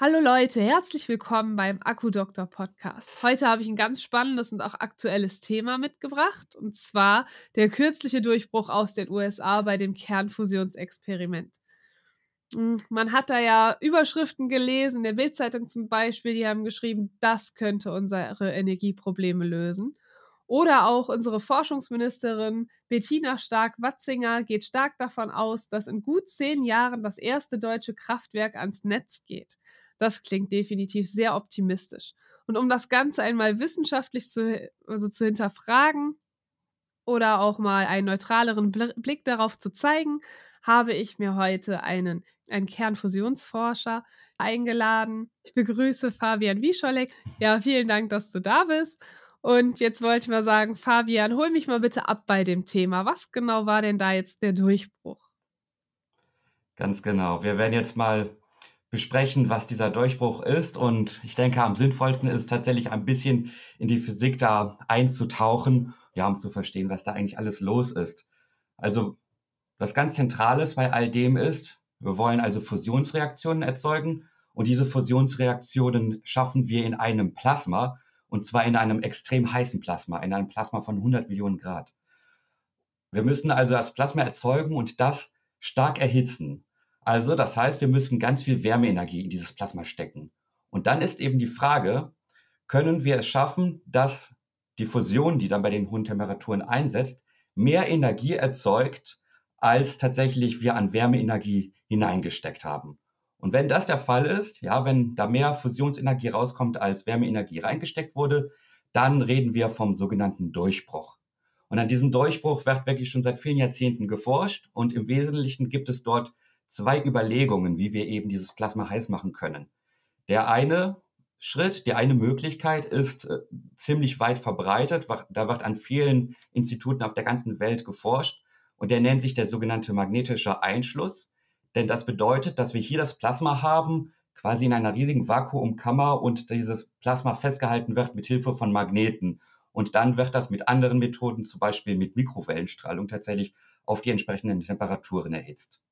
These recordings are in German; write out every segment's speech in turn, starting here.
Hallo Leute, herzlich willkommen beim Akku-Doktor Podcast. Heute habe ich ein ganz spannendes und auch aktuelles Thema mitgebracht, und zwar der kürzliche Durchbruch aus den USA bei dem Kernfusionsexperiment. Hm, man hat da ja Überschriften gelesen, in der Bildzeitung zum Beispiel, die haben geschrieben, das könnte unsere Energieprobleme lösen. Oder auch unsere Forschungsministerin Bettina Stark-Watzinger geht stark davon aus, dass in gut zehn Jahren das erste deutsche Kraftwerk ans Netz geht. Das klingt definitiv sehr optimistisch. Und um das Ganze einmal wissenschaftlich zu, also zu hinterfragen oder auch mal einen neutraleren Blick darauf zu zeigen, habe ich mir heute einen, einen Kernfusionsforscher eingeladen. Ich begrüße Fabian Wischolek. Ja, vielen Dank, dass du da bist. Und jetzt wollte ich mal sagen, Fabian, hol mich mal bitte ab bei dem Thema. Was genau war denn da jetzt der Durchbruch? Ganz genau. Wir werden jetzt mal besprechen, was dieser Durchbruch ist. Und ich denke, am sinnvollsten ist es tatsächlich ein bisschen in die Physik da einzutauchen, ja, um zu verstehen, was da eigentlich alles los ist. Also, was ganz Zentrales bei all dem ist, wir wollen also Fusionsreaktionen erzeugen und diese Fusionsreaktionen schaffen wir in einem Plasma und zwar in einem extrem heißen Plasma, in einem Plasma von 100 Millionen Grad. Wir müssen also das Plasma erzeugen und das stark erhitzen. Also, das heißt, wir müssen ganz viel Wärmeenergie in dieses Plasma stecken. Und dann ist eben die Frage, können wir es schaffen, dass die Fusion, die dann bei den hohen Temperaturen einsetzt, mehr Energie erzeugt, als tatsächlich wir an Wärmeenergie hineingesteckt haben. Und wenn das der Fall ist, ja, wenn da mehr Fusionsenergie rauskommt, als Wärmeenergie reingesteckt wurde, dann reden wir vom sogenannten Durchbruch. Und an diesem Durchbruch wird wirklich schon seit vielen Jahrzehnten geforscht und im Wesentlichen gibt es dort zwei Überlegungen, wie wir eben dieses Plasma heiß machen können. Der eine Schritt, die eine Möglichkeit ist äh, ziemlich weit verbreitet. Da wird an vielen Instituten auf der ganzen Welt geforscht und der nennt sich der sogenannte magnetische Einschluss. Denn das bedeutet, dass wir hier das Plasma haben, quasi in einer riesigen Vakuumkammer und dieses Plasma festgehalten wird mit Hilfe von Magneten. Und dann wird das mit anderen Methoden, zum Beispiel mit Mikrowellenstrahlung, tatsächlich auf die entsprechenden Temperaturen erhitzt.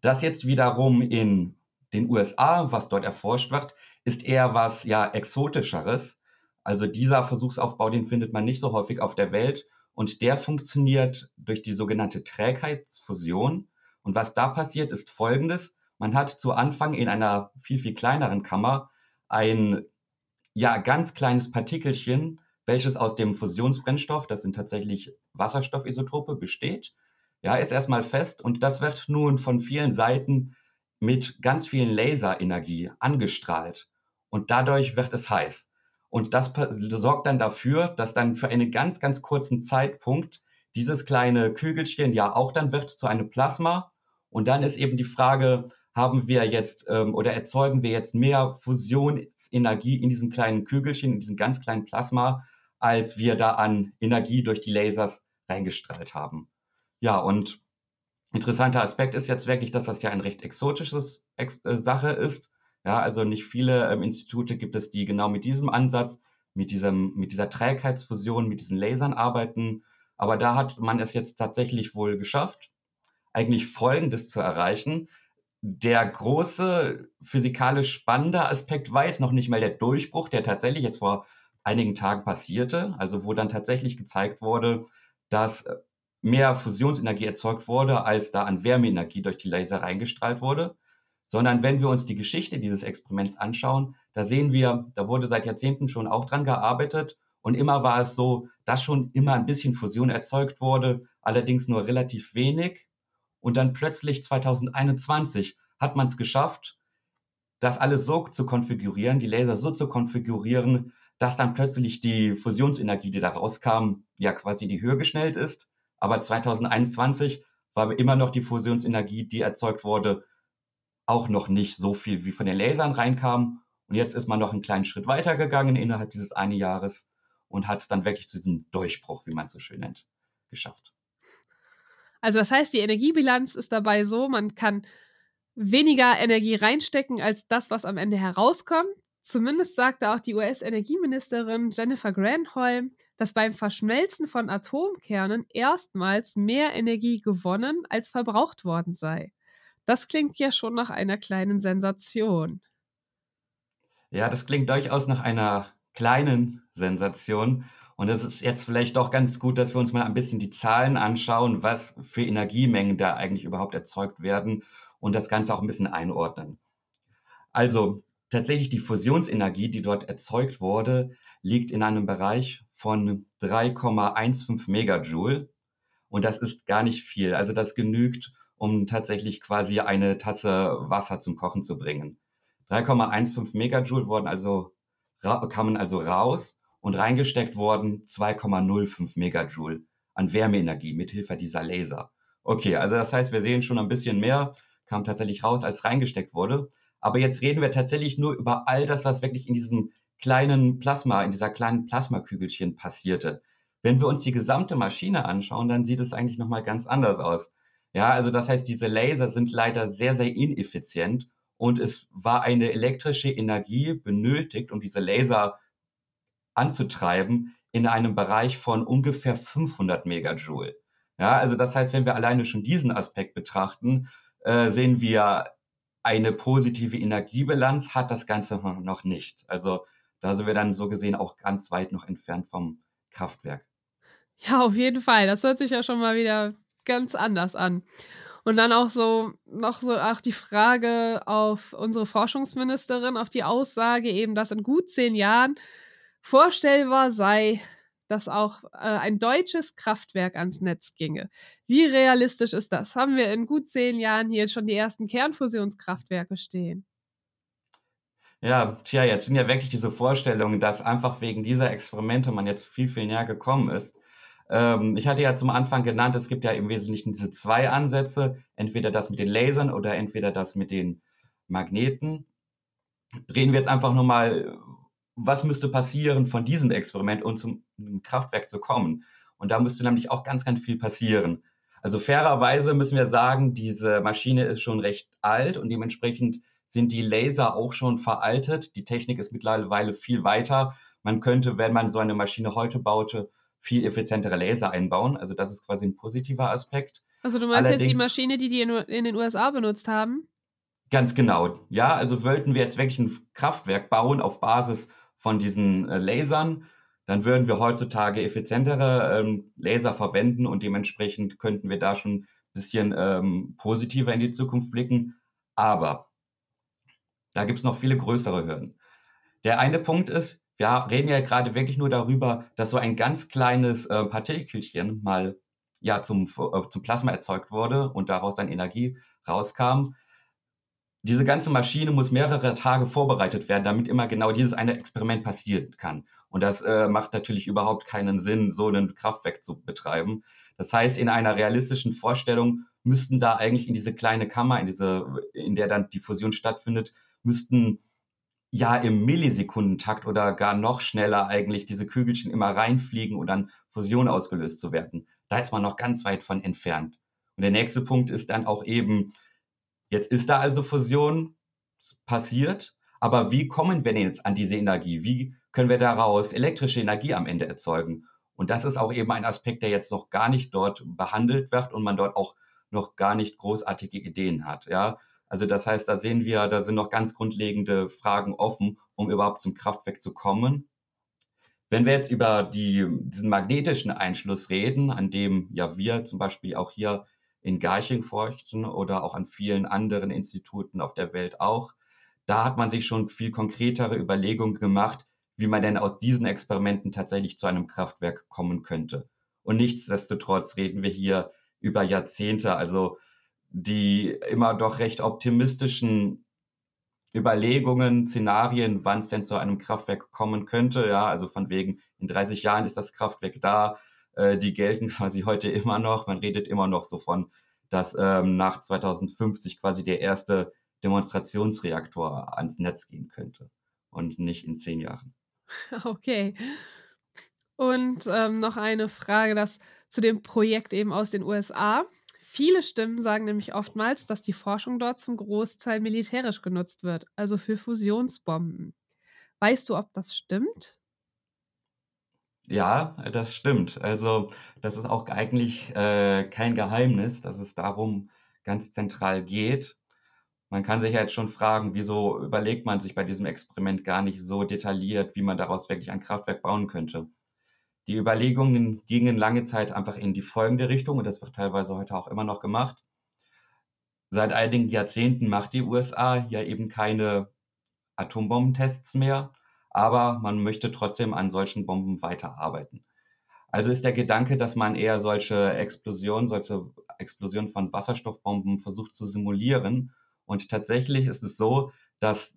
Das jetzt wiederum in den USA, was dort erforscht wird, ist eher was ja exotischeres. Also dieser Versuchsaufbau, den findet man nicht so häufig auf der Welt und der funktioniert durch die sogenannte Trägheitsfusion. Und was da passiert, ist folgendes. Man hat zu Anfang in einer viel, viel kleineren Kammer ein ja ganz kleines Partikelchen, welches aus dem Fusionsbrennstoff, das sind tatsächlich Wasserstoffisotope, besteht ja, ist erstmal fest und das wird nun von vielen Seiten mit ganz vielen Laserenergie angestrahlt und dadurch wird es heiß. Und das sorgt dann dafür, dass dann für einen ganz, ganz kurzen Zeitpunkt dieses kleine Kügelchen ja auch dann wird zu einem Plasma. Und dann ist eben die Frage, haben wir jetzt ähm, oder erzeugen wir jetzt mehr Fusionsenergie in diesem kleinen Kügelchen, in diesem ganz kleinen Plasma, als wir da an Energie durch die Lasers reingestrahlt haben. Ja, und interessanter Aspekt ist jetzt wirklich, dass das ja ein recht exotisches Ex äh, Sache ist. Ja, also nicht viele ähm, Institute gibt es, die genau mit diesem Ansatz, mit diesem, mit dieser Trägheitsfusion, mit diesen Lasern arbeiten. Aber da hat man es jetzt tatsächlich wohl geschafft, eigentlich Folgendes zu erreichen. Der große physikalisch spannende Aspekt war jetzt noch nicht mal der Durchbruch, der tatsächlich jetzt vor einigen Tagen passierte, also wo dann tatsächlich gezeigt wurde, dass äh, mehr Fusionsenergie erzeugt wurde, als da an Wärmeenergie durch die Laser reingestrahlt wurde, sondern wenn wir uns die Geschichte dieses Experiments anschauen, da sehen wir, da wurde seit Jahrzehnten schon auch dran gearbeitet und immer war es so, dass schon immer ein bisschen Fusion erzeugt wurde, allerdings nur relativ wenig. Und dann plötzlich 2021 hat man es geschafft, das alles so zu konfigurieren, die Laser so zu konfigurieren, dass dann plötzlich die Fusionsenergie, die da rauskam, ja quasi die Höhe geschnellt ist. Aber 2021 war immer noch die Fusionsenergie, die erzeugt wurde, auch noch nicht so viel, wie von den Lasern reinkam. Und jetzt ist man noch einen kleinen Schritt weiter gegangen innerhalb dieses einen Jahres und hat es dann wirklich zu diesem Durchbruch, wie man es so schön nennt, geschafft. Also das heißt, die Energiebilanz ist dabei so, man kann weniger Energie reinstecken als das, was am Ende herauskommt. Zumindest sagte auch die US-Energieministerin Jennifer Granholm, dass beim Verschmelzen von Atomkernen erstmals mehr Energie gewonnen als verbraucht worden sei. Das klingt ja schon nach einer kleinen Sensation. Ja, das klingt durchaus nach einer kleinen Sensation. Und es ist jetzt vielleicht doch ganz gut, dass wir uns mal ein bisschen die Zahlen anschauen, was für Energiemengen da eigentlich überhaupt erzeugt werden und das Ganze auch ein bisschen einordnen. Also tatsächlich die Fusionsenergie, die dort erzeugt wurde, liegt in einem Bereich von 3,15 Megajoule. Und das ist gar nicht viel. Also das genügt, um tatsächlich quasi eine Tasse Wasser zum Kochen zu bringen. 3,15 Megajoule wurden also, kamen also raus und reingesteckt worden 2,05 Megajoule an Wärmeenergie mithilfe dieser Laser. Okay, also das heißt, wir sehen schon ein bisschen mehr, kam tatsächlich raus, als reingesteckt wurde. Aber jetzt reden wir tatsächlich nur über all das, was wirklich in diesem kleinen Plasma, in dieser kleinen Plasmakügelchen passierte. Wenn wir uns die gesamte Maschine anschauen, dann sieht es eigentlich nochmal ganz anders aus. Ja, also das heißt, diese Laser sind leider sehr, sehr ineffizient und es war eine elektrische Energie benötigt, um diese Laser anzutreiben in einem Bereich von ungefähr 500 Megajoule. Ja, also das heißt, wenn wir alleine schon diesen Aspekt betrachten, äh, sehen wir eine positive Energiebilanz hat das Ganze noch nicht. Also da sind wir dann so gesehen auch ganz weit noch entfernt vom Kraftwerk. Ja, auf jeden Fall. Das hört sich ja schon mal wieder ganz anders an. Und dann auch so noch so auch die Frage auf unsere Forschungsministerin, auf die Aussage eben, dass in gut zehn Jahren vorstellbar sei, dass auch äh, ein deutsches Kraftwerk ans Netz ginge. Wie realistisch ist das? Haben wir in gut zehn Jahren hier schon die ersten Kernfusionskraftwerke stehen? Ja, tja, jetzt sind ja wirklich diese Vorstellungen, dass einfach wegen dieser Experimente man jetzt viel, viel näher gekommen ist. Ähm, ich hatte ja zum Anfang genannt, es gibt ja im Wesentlichen diese zwei Ansätze, entweder das mit den Lasern oder entweder das mit den Magneten. Reden wir jetzt einfach nur mal, was müsste passieren von diesem Experiment, um zum Kraftwerk zu kommen? Und da müsste nämlich auch ganz, ganz viel passieren. Also fairerweise müssen wir sagen, diese Maschine ist schon recht alt und dementsprechend sind die Laser auch schon veraltet. Die Technik ist mittlerweile viel weiter. Man könnte, wenn man so eine Maschine heute baute, viel effizientere Laser einbauen. Also das ist quasi ein positiver Aspekt. Also du meinst Allerdings, jetzt die Maschine, die die in den USA benutzt haben? Ganz genau. Ja, also wollten wir jetzt wirklich ein Kraftwerk bauen auf Basis von diesen äh, Lasern, dann würden wir heutzutage effizientere ähm, Laser verwenden und dementsprechend könnten wir da schon ein bisschen ähm, positiver in die Zukunft blicken. Aber da gibt es noch viele größere Hürden. Der eine Punkt ist, wir reden ja gerade wirklich nur darüber, dass so ein ganz kleines äh, Partikelchen mal ja zum, äh, zum Plasma erzeugt wurde und daraus dann Energie rauskam. Diese ganze Maschine muss mehrere Tage vorbereitet werden, damit immer genau dieses eine Experiment passieren kann. Und das äh, macht natürlich überhaupt keinen Sinn, so ein Kraftwerk zu betreiben. Das heißt, in einer realistischen Vorstellung müssten da eigentlich in diese kleine Kammer, in diese, in der dann die Fusion stattfindet, müssten ja im Millisekundentakt oder gar noch schneller eigentlich diese Kügelchen immer reinfliegen und dann Fusion ausgelöst zu werden. Da ist man noch ganz weit von entfernt. Und der nächste Punkt ist dann auch eben, jetzt ist da also Fusion passiert, aber wie kommen wir denn jetzt an diese Energie? Wie können wir daraus elektrische Energie am Ende erzeugen? Und das ist auch eben ein Aspekt, der jetzt noch gar nicht dort behandelt wird und man dort auch noch gar nicht großartige Ideen hat. Ja, also das heißt, da sehen wir, da sind noch ganz grundlegende Fragen offen, um überhaupt zum Kraftwerk zu kommen. Wenn wir jetzt über die, diesen magnetischen Einschluss reden, an dem ja wir zum Beispiel auch hier in Garching forschen oder auch an vielen anderen Instituten auf der Welt auch, da hat man sich schon viel konkretere Überlegungen gemacht, wie man denn aus diesen Experimenten tatsächlich zu einem Kraftwerk kommen könnte. Und nichtsdestotrotz reden wir hier über Jahrzehnte, also die immer doch recht optimistischen Überlegungen, Szenarien, wann es denn zu einem Kraftwerk kommen könnte. Ja, also von wegen, in 30 Jahren ist das Kraftwerk da. Äh, die gelten quasi heute immer noch. Man redet immer noch so von, dass ähm, nach 2050 quasi der erste Demonstrationsreaktor ans Netz gehen könnte und nicht in zehn Jahren. Okay. Und ähm, noch eine Frage, das zu dem Projekt eben aus den USA. Viele Stimmen sagen nämlich oftmals, dass die Forschung dort zum Großteil militärisch genutzt wird, also für Fusionsbomben. Weißt du, ob das stimmt? Ja, das stimmt. Also das ist auch eigentlich äh, kein Geheimnis, dass es darum ganz zentral geht. man kann sich jetzt schon fragen, wieso überlegt man sich bei diesem Experiment gar nicht so detailliert, wie man daraus wirklich ein Kraftwerk bauen könnte. Die Überlegungen gingen lange Zeit einfach in die folgende Richtung und das wird teilweise heute auch immer noch gemacht. Seit einigen Jahrzehnten macht die USA ja eben keine Atombombentests mehr, aber man möchte trotzdem an solchen Bomben weiterarbeiten. Also ist der Gedanke, dass man eher solche Explosionen, solche Explosionen von Wasserstoffbomben versucht zu simulieren. Und tatsächlich ist es so, dass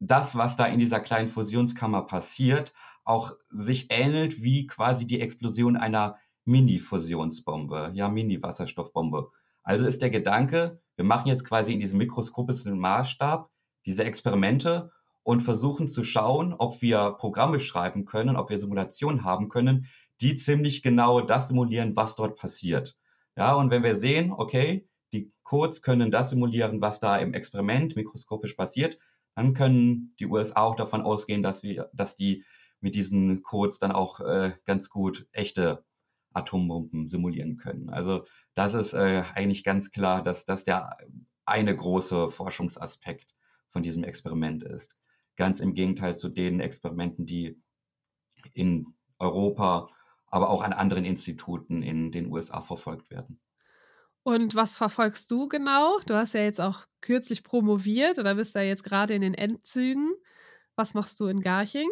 das, was da in dieser kleinen Fusionskammer passiert, auch sich ähnelt wie quasi die Explosion einer Mini-Fusionsbombe, ja, Mini-Wasserstoffbombe. Also ist der Gedanke, wir machen jetzt quasi in diesem mikroskopischen Maßstab diese Experimente und versuchen zu schauen, ob wir Programme schreiben können, ob wir Simulationen haben können, die ziemlich genau das simulieren, was dort passiert. Ja, und wenn wir sehen, okay, die Codes können das simulieren, was da im Experiment mikroskopisch passiert, dann können die USA auch davon ausgehen, dass wir, dass die mit diesen Codes dann auch äh, ganz gut echte Atombomben simulieren können. Also das ist äh, eigentlich ganz klar, dass das der eine große Forschungsaspekt von diesem Experiment ist. Ganz im Gegenteil zu den Experimenten, die in Europa, aber auch an anderen Instituten in den USA verfolgt werden. Und was verfolgst du genau? Du hast ja jetzt auch kürzlich promoviert oder bist da jetzt gerade in den Endzügen. Was machst du in Garching?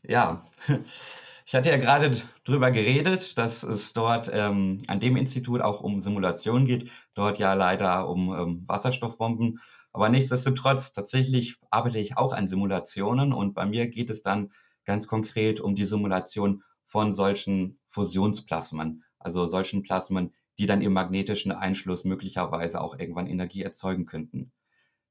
Ja, ich hatte ja gerade drüber geredet, dass es dort ähm, an dem Institut auch um Simulation geht, dort ja leider um ähm, Wasserstoffbomben. Aber nichtsdestotrotz, tatsächlich arbeite ich auch an Simulationen und bei mir geht es dann ganz konkret um die Simulation von solchen Fusionsplasmen, also solchen Plasmen, die dann im magnetischen Einschluss möglicherweise auch irgendwann Energie erzeugen könnten.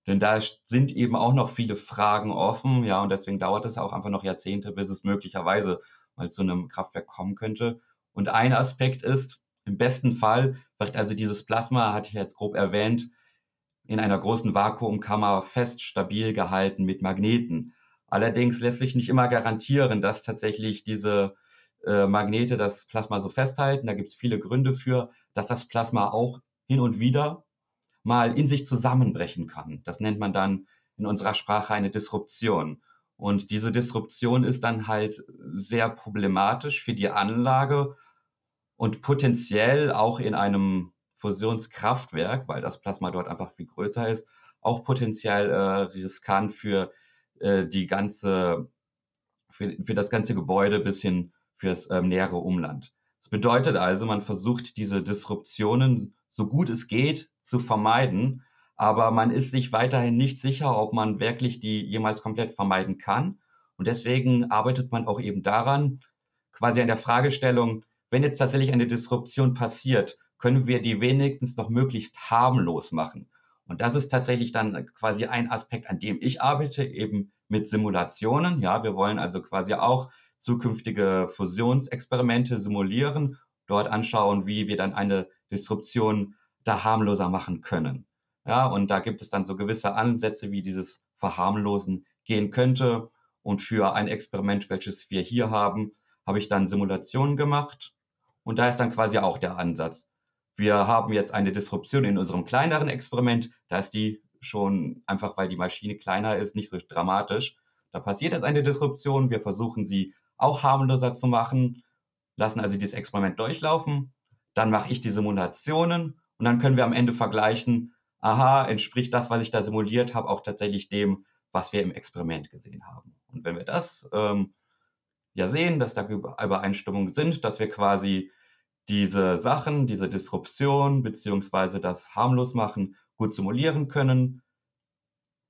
Denn da sind eben auch noch viele Fragen offen, ja, und deswegen dauert es auch einfach noch Jahrzehnte, bis es möglicherweise mal zu einem Kraftwerk kommen könnte. Und ein Aspekt ist, im besten Fall wird also dieses Plasma, hatte ich jetzt grob erwähnt, in einer großen Vakuumkammer fest stabil gehalten mit Magneten. Allerdings lässt sich nicht immer garantieren, dass tatsächlich diese äh, Magnete das Plasma so festhalten. Da gibt es viele Gründe für, dass das Plasma auch hin und wieder mal in sich zusammenbrechen kann. Das nennt man dann in unserer Sprache eine Disruption. Und diese Disruption ist dann halt sehr problematisch für die Anlage und potenziell auch in einem Fusionskraftwerk, weil das Plasma dort einfach viel größer ist, auch potenziell äh, riskant für äh, die ganze, für, für das ganze Gebäude bis hin fürs ähm, nähere Umland. Das bedeutet also, man versucht diese Disruptionen so gut es geht zu vermeiden, aber man ist sich weiterhin nicht sicher, ob man wirklich die jemals komplett vermeiden kann. Und deswegen arbeitet man auch eben daran, quasi an der Fragestellung, wenn jetzt tatsächlich eine Disruption passiert, können wir die wenigstens noch möglichst harmlos machen. Und das ist tatsächlich dann quasi ein Aspekt, an dem ich arbeite, eben mit Simulationen. Ja, wir wollen also quasi auch zukünftige Fusionsexperimente simulieren, dort anschauen, wie wir dann eine Disruption da harmloser machen können. Ja, und da gibt es dann so gewisse Ansätze, wie dieses Verharmlosen gehen könnte. Und für ein Experiment, welches wir hier haben, habe ich dann Simulationen gemacht. Und da ist dann quasi auch der Ansatz. Wir haben jetzt eine Disruption in unserem kleineren Experiment. Da ist die schon einfach, weil die Maschine kleiner ist, nicht so dramatisch. Da passiert jetzt eine Disruption. Wir versuchen sie auch harmloser zu machen, lassen also dieses Experiment durchlaufen. Dann mache ich die Simulationen und dann können wir am Ende vergleichen, aha, entspricht das, was ich da simuliert habe, auch tatsächlich dem, was wir im Experiment gesehen haben. Und wenn wir das ähm, ja sehen, dass da Übereinstimmungen sind, dass wir quasi diese Sachen, diese Disruption beziehungsweise das harmlos machen gut simulieren können,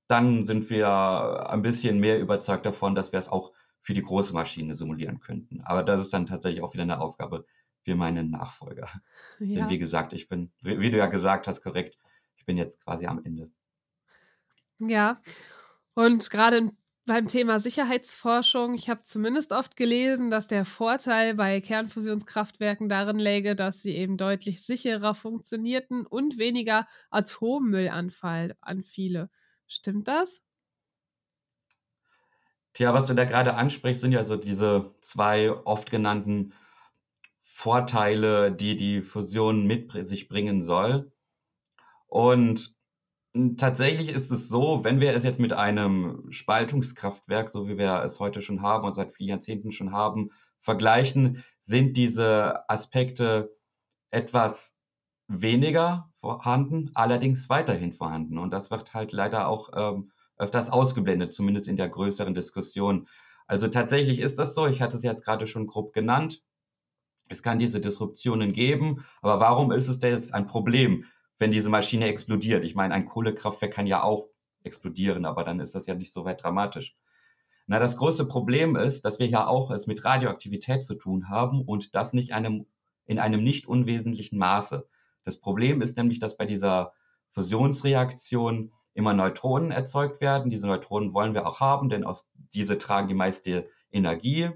dann sind wir ein bisschen mehr überzeugt davon, dass wir es auch für die große Maschine simulieren könnten. Aber das ist dann tatsächlich auch wieder eine Aufgabe für meinen Nachfolger. Ja. Denn wie gesagt, ich bin, wie du ja gesagt hast, korrekt, ich bin jetzt quasi am Ende. Ja, und gerade beim Thema Sicherheitsforschung, ich habe zumindest oft gelesen, dass der Vorteil bei Kernfusionskraftwerken darin läge, dass sie eben deutlich sicherer funktionierten und weniger Atommüll anfiele. Stimmt das? Tja, was du da gerade ansprichst, sind ja so diese zwei oft genannten Vorteile, die die Fusion mit sich bringen soll. Und tatsächlich ist es so, wenn wir es jetzt mit einem Spaltungskraftwerk, so wie wir es heute schon haben und seit vielen Jahrzehnten schon haben, vergleichen, sind diese Aspekte etwas weniger vorhanden, allerdings weiterhin vorhanden. Und das wird halt leider auch ähm, öfters ausgeblendet, zumindest in der größeren Diskussion. Also tatsächlich ist das so, ich hatte es jetzt gerade schon grob genannt. Es kann diese Disruptionen geben, aber warum ist es denn jetzt ein Problem? Wenn diese Maschine explodiert. Ich meine, ein Kohlekraftwerk kann ja auch explodieren, aber dann ist das ja nicht so weit dramatisch. Na, das große Problem ist, dass wir ja auch es mit Radioaktivität zu tun haben und das nicht einem, in einem nicht unwesentlichen Maße. Das Problem ist nämlich, dass bei dieser Fusionsreaktion immer Neutronen erzeugt werden. Diese Neutronen wollen wir auch haben, denn aus, diese tragen die meiste Energie.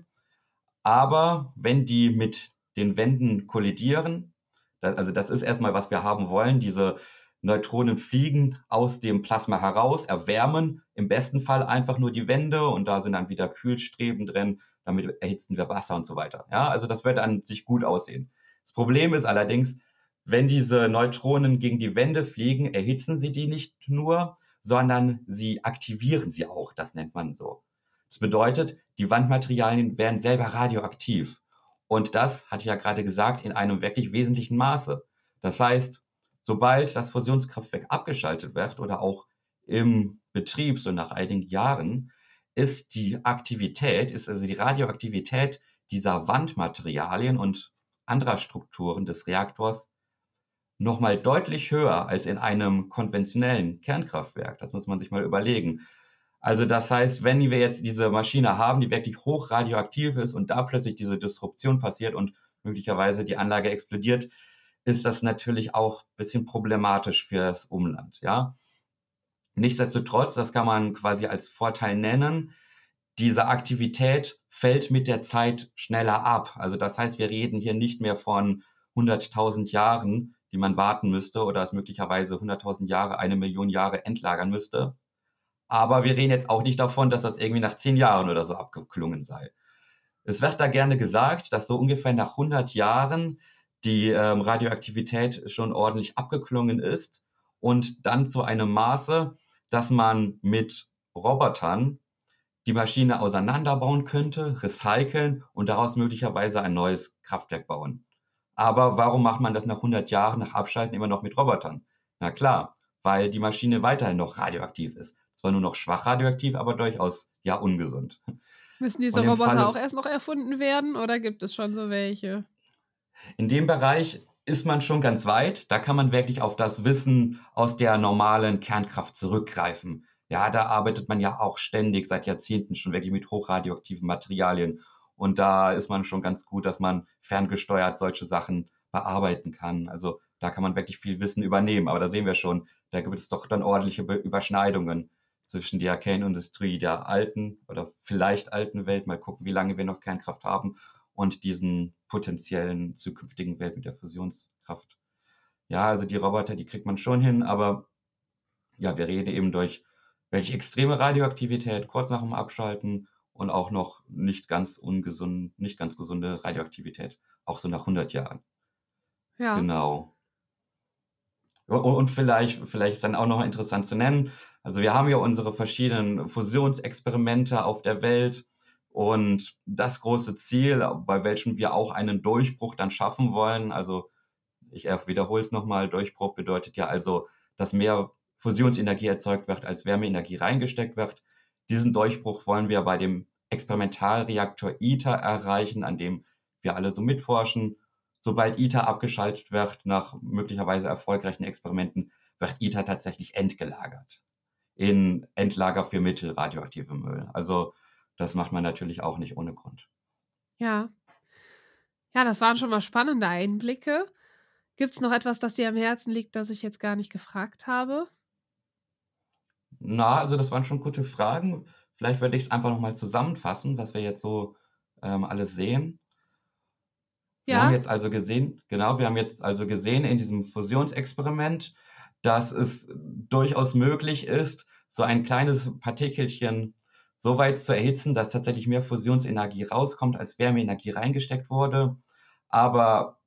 Aber wenn die mit den Wänden kollidieren, also das ist erstmal, was wir haben wollen. Diese Neutronen fliegen aus dem Plasma heraus, erwärmen im besten Fall einfach nur die Wände und da sind dann wieder Kühlstreben drin, damit erhitzen wir Wasser und so weiter. Ja, also das wird an sich gut aussehen. Das Problem ist allerdings, wenn diese Neutronen gegen die Wände fliegen, erhitzen sie die nicht nur, sondern sie aktivieren sie auch. Das nennt man so. Das bedeutet, die Wandmaterialien werden selber radioaktiv. Und das, hatte ich ja gerade gesagt, in einem wirklich wesentlichen Maße. Das heißt, sobald das Fusionskraftwerk abgeschaltet wird oder auch im Betrieb, so nach einigen Jahren, ist die Aktivität, ist also die Radioaktivität dieser Wandmaterialien und anderer Strukturen des Reaktors nochmal deutlich höher als in einem konventionellen Kernkraftwerk. Das muss man sich mal überlegen. Also das heißt, wenn wir jetzt diese Maschine haben, die wirklich hoch radioaktiv ist und da plötzlich diese Disruption passiert und möglicherweise die Anlage explodiert, ist das natürlich auch ein bisschen problematisch für das Umland, ja. Nichtsdestotrotz, das kann man quasi als Vorteil nennen, diese Aktivität fällt mit der Zeit schneller ab. Also das heißt, wir reden hier nicht mehr von 100.000 Jahren, die man warten müsste oder es möglicherweise 100.000 Jahre, eine Million Jahre entlagern müsste, aber wir reden jetzt auch nicht davon, dass das irgendwie nach zehn Jahren oder so abgeklungen sei. Es wird da gerne gesagt, dass so ungefähr nach 100 Jahren die ähm, Radioaktivität schon ordentlich abgeklungen ist und dann zu einem Maße, dass man mit Robotern die Maschine auseinanderbauen könnte, recyceln und daraus möglicherweise ein neues Kraftwerk bauen. Aber warum macht man das nach 100 Jahren nach Abschalten immer noch mit Robotern? Na klar, weil die Maschine weiterhin noch radioaktiv ist zwar nur noch schwach radioaktiv, aber durchaus ja ungesund. Müssen diese Roboter Falle, auch erst noch erfunden werden oder gibt es schon so welche? In dem Bereich ist man schon ganz weit. Da kann man wirklich auf das Wissen aus der normalen Kernkraft zurückgreifen. Ja, da arbeitet man ja auch ständig seit Jahrzehnten schon wirklich mit hochradioaktiven Materialien. Und da ist man schon ganz gut, dass man ferngesteuert solche Sachen bearbeiten kann. Also da kann man wirklich viel Wissen übernehmen. Aber da sehen wir schon, da gibt es doch dann ordentliche Überschneidungen zwischen der Kernindustrie der alten oder vielleicht alten Welt, mal gucken, wie lange wir noch Kernkraft haben, und diesen potenziellen zukünftigen Welt mit der Fusionskraft. Ja, also die Roboter, die kriegt man schon hin, aber ja, wir reden eben durch welche extreme Radioaktivität kurz nach dem Abschalten und auch noch nicht ganz ungesund, nicht ganz gesunde Radioaktivität, auch so nach 100 Jahren. Ja. Genau. Und vielleicht, vielleicht ist dann auch noch interessant zu nennen, also wir haben ja unsere verschiedenen Fusionsexperimente auf der Welt und das große Ziel, bei welchem wir auch einen Durchbruch dann schaffen wollen, also ich wiederhole es nochmal, Durchbruch bedeutet ja also, dass mehr Fusionsenergie erzeugt wird, als Wärmeenergie reingesteckt wird. Diesen Durchbruch wollen wir bei dem Experimentalreaktor ITER erreichen, an dem wir alle so mitforschen. Sobald ITER abgeschaltet wird, nach möglicherweise erfolgreichen Experimenten, wird ITER tatsächlich entgelagert in Endlager für mittelradioaktive Müll. Also das macht man natürlich auch nicht ohne Grund. Ja. Ja, das waren schon mal spannende Einblicke. Gibt es noch etwas, das dir am Herzen liegt, das ich jetzt gar nicht gefragt habe? Na, also das waren schon gute Fragen. Vielleicht würde ich es einfach nochmal zusammenfassen, was wir jetzt so ähm, alles sehen. Wir ja. haben jetzt also gesehen, genau, wir haben jetzt also gesehen in diesem Fusionsexperiment, dass es durchaus möglich ist, so ein kleines Partikelchen so weit zu erhitzen, dass tatsächlich mehr Fusionsenergie rauskommt, als Wärmeenergie reingesteckt wurde. Aber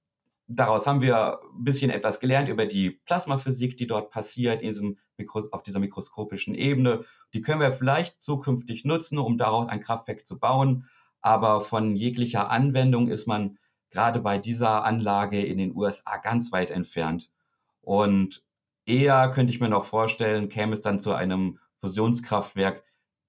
daraus haben wir ein bisschen etwas gelernt über die Plasmaphysik, die dort passiert, diesem Mikro auf dieser mikroskopischen Ebene. Die können wir vielleicht zukünftig nutzen, um daraus ein Kraftwerk zu bauen. Aber von jeglicher Anwendung ist man gerade bei dieser Anlage in den USA ganz weit entfernt. Und eher könnte ich mir noch vorstellen, käme es dann zu einem Fusionskraftwerk,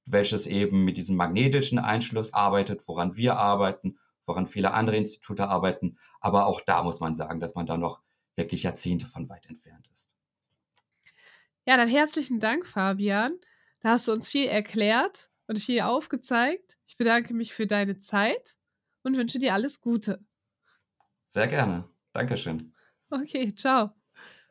welches eben mit diesem magnetischen Einschluss arbeitet, woran wir arbeiten, woran viele andere Institute arbeiten. Aber auch da muss man sagen, dass man da noch wirklich Jahrzehnte von weit entfernt ist. Ja, dann herzlichen Dank, Fabian. Da hast du uns viel erklärt und viel aufgezeigt. Ich bedanke mich für deine Zeit und wünsche dir alles Gute. Sehr gerne. Dankeschön. Okay, ciao.